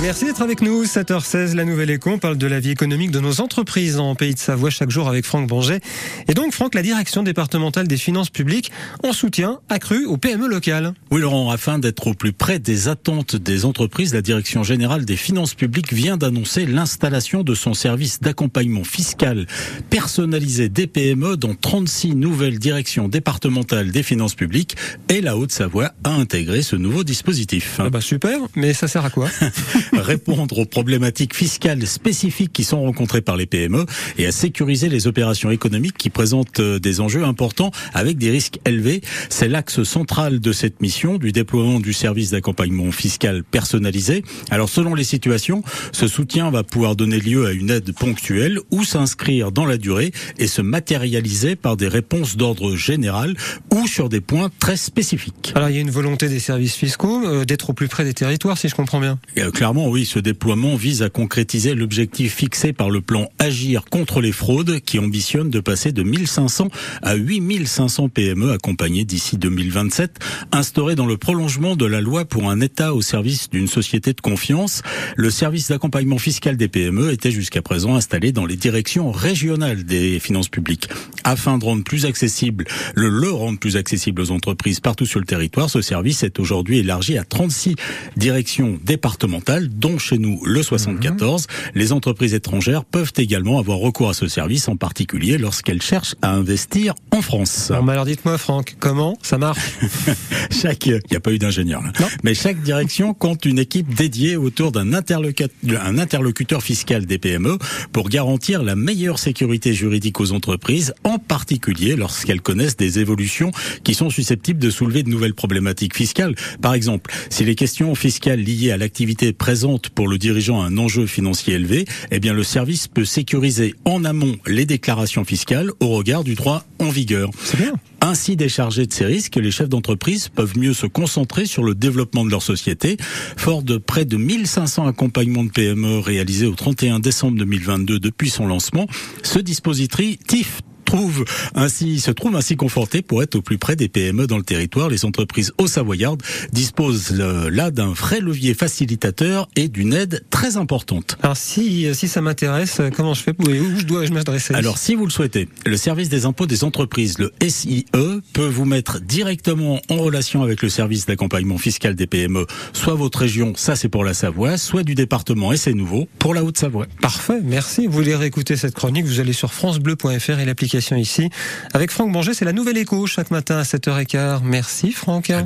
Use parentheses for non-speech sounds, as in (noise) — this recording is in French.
Merci d'être avec nous. 7h16, la Nouvelle Éco. On parle de la vie économique de nos entreprises en Pays de Savoie chaque jour avec Franck Banger. Et donc, Franck, la direction départementale des finances publiques en soutien accru aux PME locales. Oui, Laurent, afin d'être au plus près des attentes des entreprises, la direction générale des finances publiques vient d'annoncer l'installation de son service d'accompagnement fiscal personnalisé des PME dans 36 nouvelles directions départementales des finances publiques et la Haute-Savoie a intégré ce nouveau dispositif. Ah bah super, mais ça sert à quoi? (laughs) répondre aux problématiques fiscales spécifiques qui sont rencontrées par les PME et à sécuriser les opérations économiques qui présentent euh, des enjeux importants avec des risques élevés. C'est l'axe central de cette mission du déploiement du service d'accompagnement fiscal personnalisé. Alors selon les situations, ce soutien va pouvoir donner lieu à une aide ponctuelle ou s'inscrire dans la durée et se matérialiser par des réponses d'ordre général ou sur des points très spécifiques. Alors il y a une volonté des services fiscaux euh, d'être au plus près des territoires si je comprends bien. Euh, clairement oui, ce déploiement vise à concrétiser l'objectif fixé par le plan Agir contre les fraudes qui ambitionne de passer de 1500 à 8500 PME accompagnées d'ici 2027, instauré dans le prolongement de la loi pour un État au service d'une société de confiance. Le service d'accompagnement fiscal des PME était jusqu'à présent installé dans les directions régionales des finances publiques. Afin de rendre plus accessible, le, le rendre plus accessible aux entreprises partout sur le territoire, ce service est aujourd'hui élargi à 36 directions départementales dont chez nous le 74. Les entreprises étrangères peuvent également avoir recours à ce service, en particulier lorsqu'elles cherchent à investir en France. alors dites-moi Franck, comment ça marche? (laughs) Chaque, il n'y a pas eu d'ingénieur là. Mais chaque direction compte une équipe dédiée autour d'un interlocuteur, interlocuteur fiscal des PME pour garantir la meilleure sécurité juridique aux entreprises, en particulier lorsqu'elles connaissent des évolutions qui sont susceptibles de soulever de nouvelles problématiques fiscales. Par exemple, si les questions fiscales liées à l'activité présente pour le dirigeant un enjeu financier élevé, eh bien le service peut sécuriser en amont les déclarations fiscales au regard du droit en vigueur. C'est bien. Ainsi déchargés de ces risques, les chefs d'entreprise peuvent mieux se concentrer sur le développement de leur société. Fort de près de 1500 accompagnements de PME réalisés au 31 décembre 2022 depuis son lancement, ce dispositif trouve ainsi, se trouve ainsi conforté pour être au plus près des PME dans le territoire. Les entreprises au Savoyard disposent euh, là d'un vrai levier facilitateur et d'une aide très importante. Alors si, si ça m'intéresse, comment je fais? Où dois-je m'adresser Alors si vous le souhaitez, le service des impôts des entreprises, le SIE, peut vous mettre directement en relation avec le service d'accompagnement fiscal des PME, soit votre région, ça c'est pour la Savoie, soit du département et c'est nouveau pour la Haute-Savoie. Parfait, merci. Vous voulez réécouter cette chronique, vous allez sur francebleu.fr et l'application ici. Avec Franck Banger, c'est la nouvelle écho chaque matin à 7h15. Merci Franck.